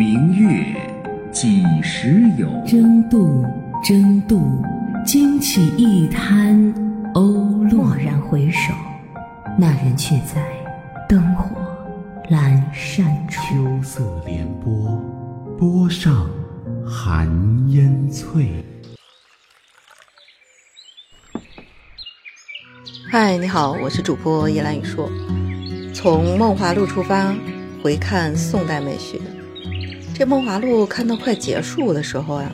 明月几时有？争渡，争渡，惊起一滩鸥落。蓦然回首，那人却在灯火阑珊处。秋色连波，波上寒烟翠。嗨，你好，我是主播叶兰雨硕。从《梦华录》出发，回看宋代美学。这《梦华录》看到快结束的时候呀，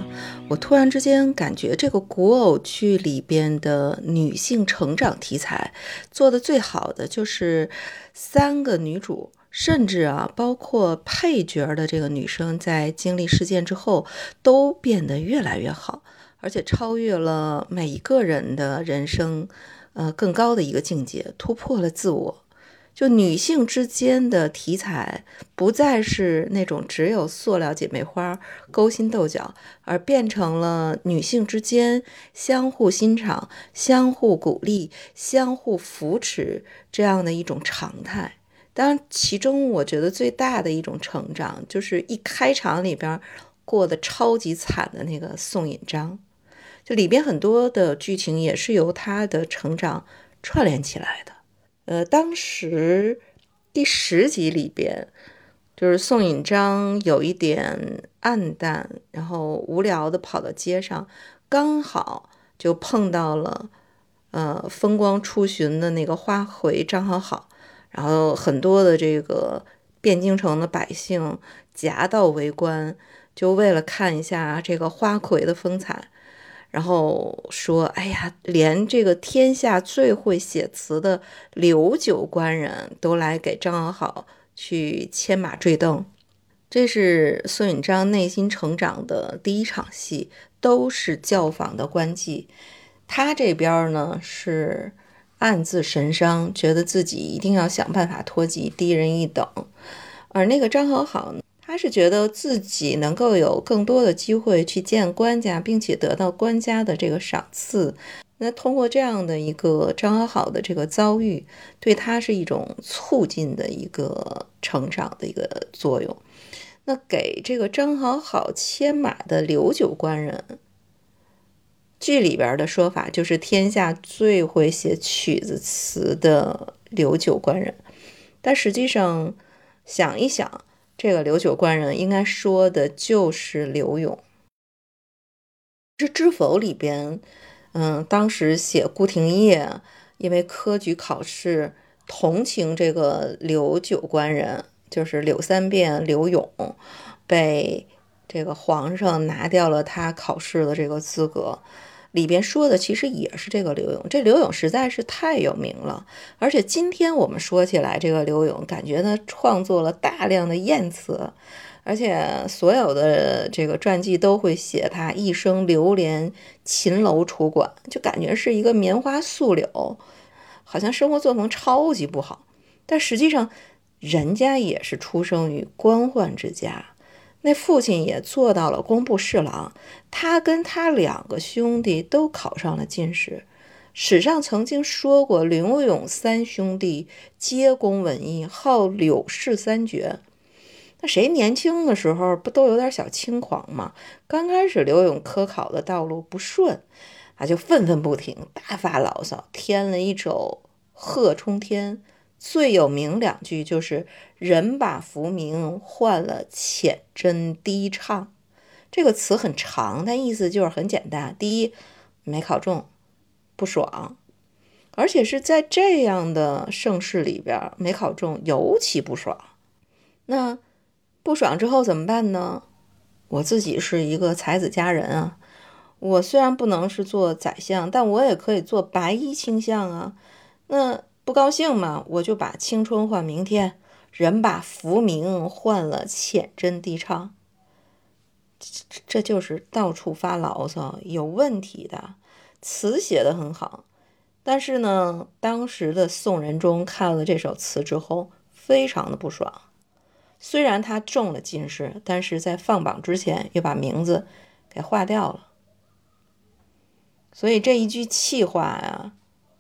我突然之间感觉这个古偶剧里边的女性成长题材做的最好的，就是三个女主，甚至啊，包括配角的这个女生，在经历事件之后，都变得越来越好，而且超越了每一个人的人生。呃，更高的一个境界，突破了自我。就女性之间的题材，不再是那种只有塑料姐妹花勾心斗角，而变成了女性之间相互欣赏、相互鼓励、相互扶持这样的一种常态。当然，其中我觉得最大的一种成长，就是一开场里边过得超级惨的那个宋引章。就里边很多的剧情也是由他的成长串联起来的。呃，当时第十集里边，就是宋引章有一点暗淡，然后无聊的跑到街上，刚好就碰到了呃风光出巡的那个花魁张好好，然后很多的这个汴京城的百姓夹道围观，就为了看一下这个花魁的风采。然后说：“哎呀，连这个天下最会写词的刘九官人都来给张好好去牵马坠镫。”这是宋引章内心成长的第一场戏，都是教坊的官妓。他这边呢是暗自神伤，觉得自己一定要想办法脱籍，低人一等。而那个张好好呢？他是觉得自己能够有更多的机会去见官家，并且得到官家的这个赏赐。那通过这样的一个张好好的这个遭遇，对他是一种促进的一个成长的一个作用。那给这个张好好牵马的刘九官人，剧里边的说法就是天下最会写曲子词的刘九官人。但实际上想一想。这个刘九官人应该说的就是刘永。这《知否》里边，嗯，当时写顾廷烨因为科举考试同情这个刘九官人，就是柳三变刘永，被这个皇上拿掉了他考试的这个资格。里边说的其实也是这个刘永，这刘永实在是太有名了，而且今天我们说起来这个刘永，感觉呢创作了大量的艳词，而且所有的这个传记都会写他一生流连秦楼楚馆，就感觉是一个棉花素柳，好像生活作风超级不好，但实际上人家也是出生于官宦之家。那父亲也做到了工部侍郎，他跟他两个兄弟都考上了进士。史上曾经说过，刘永三兄弟皆工文艺，号柳氏三绝。那谁年轻的时候不都有点小轻狂吗？刚开始刘永科考的道路不顺，啊，就愤愤不平，大发牢骚，添了一首《贺冲天》。最有名两句就是“人把浮名换了浅斟低唱”，这个词很长，但意思就是很简单。第一，没考中，不爽，而且是在这样的盛世里边没考中，尤其不爽。那不爽之后怎么办呢？我自己是一个才子佳人啊，我虽然不能是做宰相，但我也可以做白衣卿相啊。那。不高兴嘛，我就把青春换明天，人把浮名换了浅斟低唱，这这就是到处发牢骚，有问题的词写的很好，但是呢，当时的宋仁宗看了这首词之后，非常的不爽。虽然他中了进士，但是在放榜之前又把名字给划掉了，所以这一句气话呀。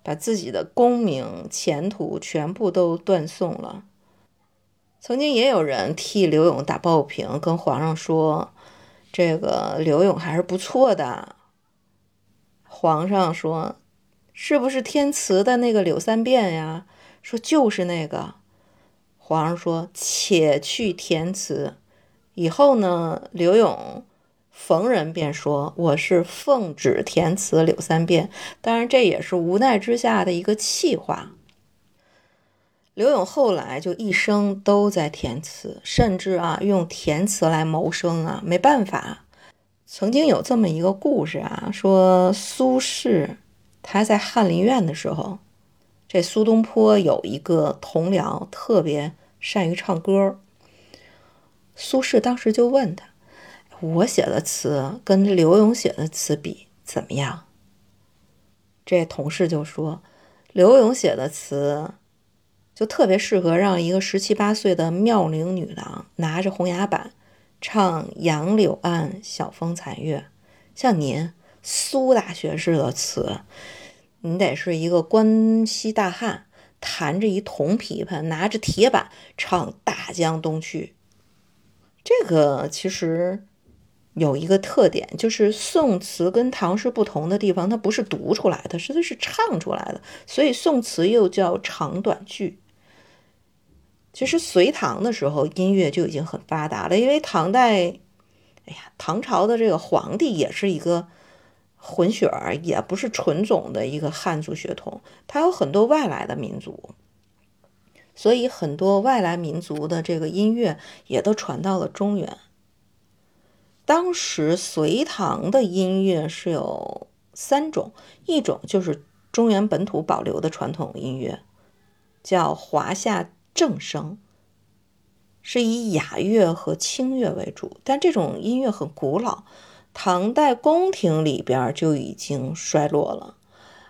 把自己的功名前途全部都断送了。曾经也有人替刘勇打抱不平，跟皇上说：“这个刘勇还是不错的。”皇上说：“是不是天慈的那个柳三变呀？”说：“就是那个。”皇上说：“且去填词。”以后呢，刘勇逢人便说：“我是奉旨填词柳三变。”当然，这也是无奈之下的一个气话。刘永后来就一生都在填词，甚至啊用填词来谋生啊，没办法。曾经有这么一个故事啊，说苏轼他在翰林院的时候，这苏东坡有一个同僚特别善于唱歌。苏轼当时就问他：“我写的词跟刘永写的词比怎么样？”这同事就说：“刘永写的词。”就特别适合让一个十七八岁的妙龄女郎拿着红牙板唱“杨柳岸，晓风残月”。像您苏大学士的词，你得是一个关西大汉，弹着一铜琵琶，拿着铁板唱“大江东去”。这个其实有一个特点，就是宋词跟唐诗不同的地方，它不是读出来的，是它是唱出来的，所以宋词又叫长短句。其实隋唐的时候，音乐就已经很发达了，因为唐代，哎呀，唐朝的这个皇帝也是一个混血儿，也不是纯种的一个汉族血统，他有很多外来的民族，所以很多外来民族的这个音乐也都传到了中原。当时隋唐的音乐是有三种，一种就是中原本土保留的传统音乐，叫华夏。正声是以雅乐和清乐为主，但这种音乐很古老，唐代宫廷里边就已经衰落了。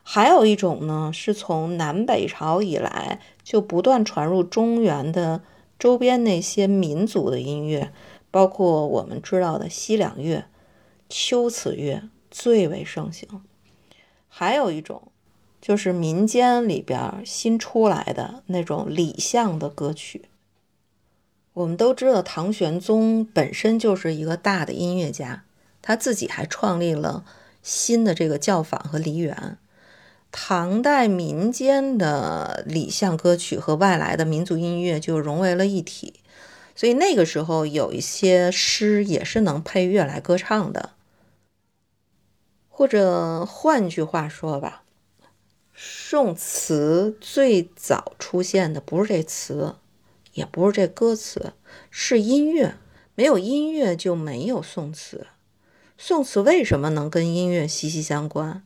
还有一种呢，是从南北朝以来就不断传入中原的周边那些民族的音乐，包括我们知道的西凉乐、秋瓷乐最为盛行。还有一种。就是民间里边新出来的那种礼相的歌曲。我们都知道，唐玄宗本身就是一个大的音乐家，他自己还创立了新的这个教坊和梨园。唐代民间的礼相歌曲和外来的民族音乐就融为了一体，所以那个时候有一些诗也是能配乐来歌唱的。或者换句话说吧。宋词最早出现的不是这词，也不是这歌词，是音乐。没有音乐就没有宋词。宋词为什么能跟音乐息息相关？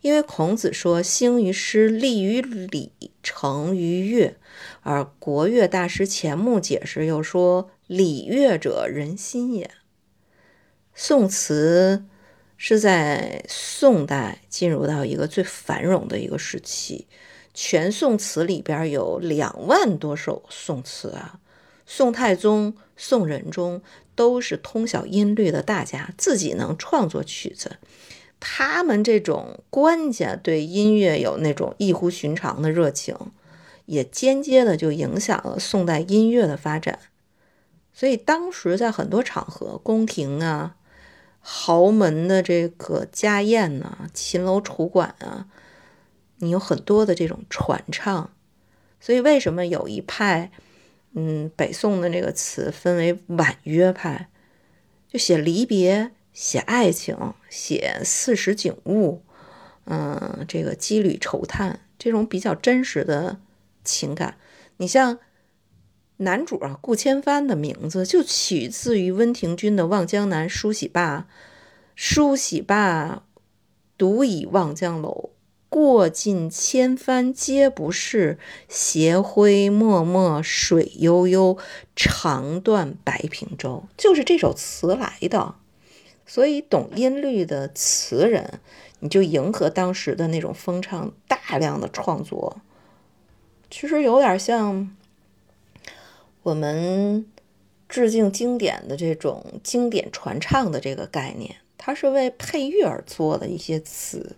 因为孔子说：“兴于诗，立于礼，成于乐。”而国乐大师钱穆解释又说：“礼乐者，人心也。”宋词。是在宋代进入到一个最繁荣的一个时期，全宋词里边有两万多首宋词啊。宋太宗、宋仁宗都是通晓音律的大家，自己能创作曲子。他们这种官家对音乐有那种异乎寻常的热情，也间接的就影响了宋代音乐的发展。所以当时在很多场合，宫廷啊。豪门的这个家宴呐，秦楼楚馆啊，你有很多的这种传唱，所以为什么有一派，嗯，北宋的这个词分为婉约派，就写离别、写爱情、写四时景物，嗯，这个羁旅愁叹这种比较真实的情感。你像男主啊，顾千帆的名字就取自于温庭筠的《望江南》，梳洗罢。梳洗罢，独倚望江楼。过尽千帆皆不是，斜晖脉脉水悠悠。长断白平洲，就是这首词来的。所以，懂音律的词人，你就迎合当时的那种风唱，大量的创作。其实有点像我们致敬经典的这种经典传唱的这个概念。它是为配乐而做的一些词，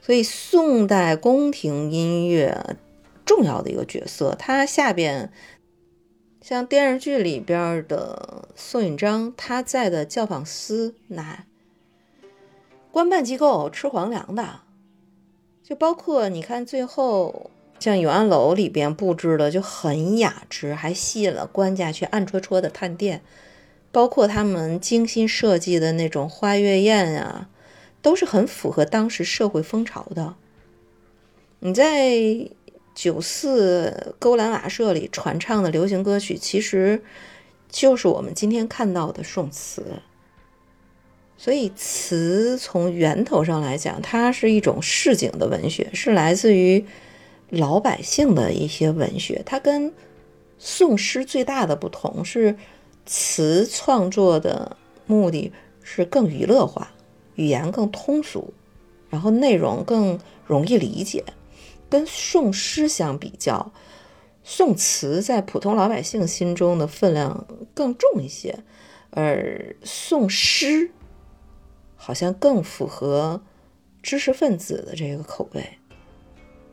所以宋代宫廷音乐重要的一个角色。它下边像电视剧里边的宋引章，他在的教坊司那官办机构吃皇粮的，就包括你看最后像永安楼里边布置的就很雅致，还吸引了官家去暗戳戳的探店，包括他们精心设计的那种花月宴啊，都是很符合当时社会风潮的。你在。九四勾栏瓦舍里传唱的流行歌曲，其实就是我们今天看到的宋词。所以，词从源头上来讲，它是一种市井的文学，是来自于老百姓的一些文学。它跟宋诗最大的不同是，词创作的目的是更娱乐化，语言更通俗，然后内容更容易理解。跟宋诗相比较，宋词在普通老百姓心中的分量更重一些，而宋诗好像更符合知识分子的这个口味。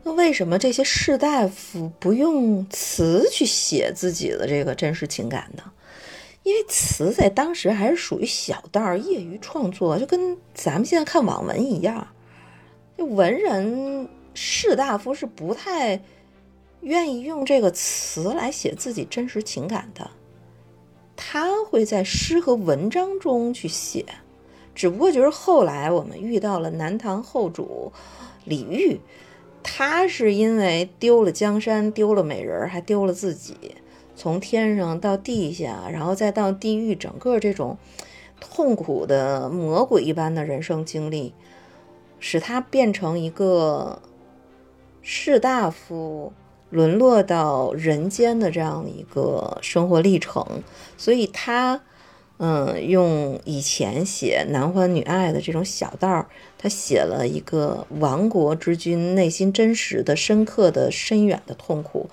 那为什么这些士大夫不用词去写自己的这个真实情感呢？因为词在当时还是属于小道业余创作，就跟咱们现在看网文一样，就文人。士大夫是不太愿意用这个词来写自己真实情感的，他会在诗和文章中去写。只不过就是后来我们遇到了南唐后主李煜，他是因为丢了江山、丢了美人，还丢了自己，从天上到地下，然后再到地狱，整个这种痛苦的魔鬼一般的人生经历，使他变成一个。士大夫沦落到人间的这样一个生活历程，所以他，嗯，用以前写男欢女爱的这种小道，他写了一个亡国之君内心真实的、深刻的、深远的痛苦。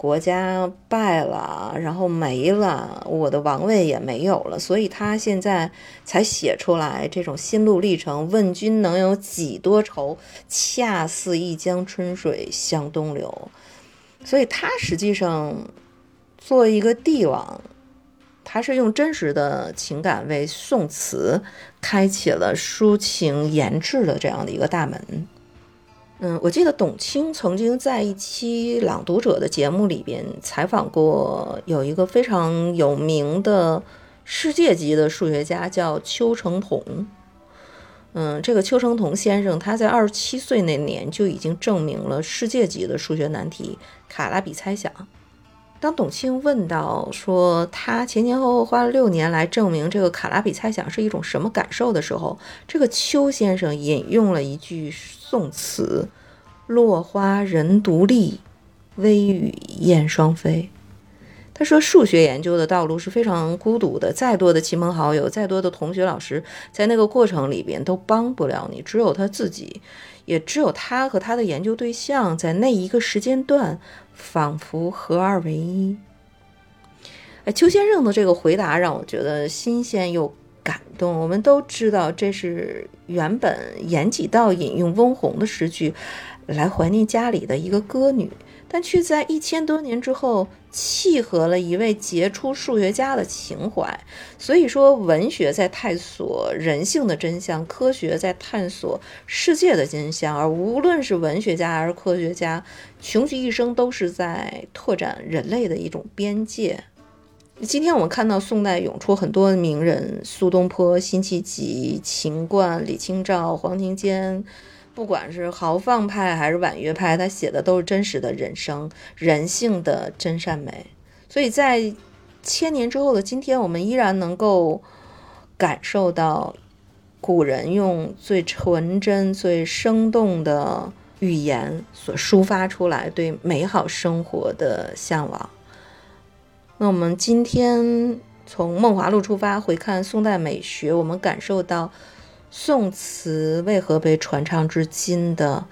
国家败了，然后没了，我的王位也没有了，所以他现在才写出来这种心路历程。问君能有几多愁？恰似一江春水向东流。所以他实际上做一个帝王，他是用真实的情感为宋词开启了抒情言志的这样的一个大门。嗯，我记得董卿曾经在一期《朗读者》的节目里边采访过，有一个非常有名的世界级的数学家叫邱成桐。嗯，这个邱成桐先生他在二十七岁那年就已经证明了世界级的数学难题卡拉比猜想。当董卿问到说他前前后后花了六年来证明这个卡拉比猜想是一种什么感受的时候，这个邱先生引用了一句。宋词，落花人独立，微雨燕双飞。他说，数学研究的道路是非常孤独的，再多的亲朋好友，再多的同学老师，在那个过程里边都帮不了你，只有他自己，也只有他和他的研究对象在那一个时间段，仿佛合二为一。哎，邱先生的这个回答让我觉得新鲜又。感动。我们都知道，这是原本严几道引用翁虹的诗句来怀念家里的一个歌女，但却在一千多年之后契合了一位杰出数学家的情怀。所以说，文学在探索人性的真相，科学在探索世界的真相。而无论是文学家还是科学家，穷其一生都是在拓展人类的一种边界。今天我们看到宋代涌出很多名人，苏东坡、辛弃疾、秦观、李清照、黄庭坚，不管是豪放派还是婉约派，他写的都是真实的人生、人性的真善美。所以在千年之后的今天，我们依然能够感受到古人用最纯真、最生动的语言所抒发出来对美好生活的向往。那我们今天从梦华录出发，回看宋代美学，我们感受到宋词为何被传唱至今的，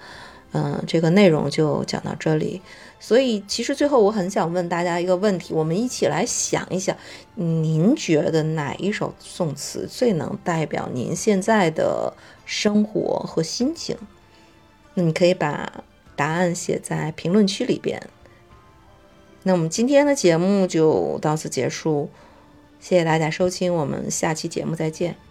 嗯，这个内容就讲到这里。所以，其实最后我很想问大家一个问题，我们一起来想一想，您觉得哪一首宋词最能代表您现在的生活和心情？那你可以把答案写在评论区里边。那我们今天的节目就到此结束，谢谢大家收听，我们下期节目再见。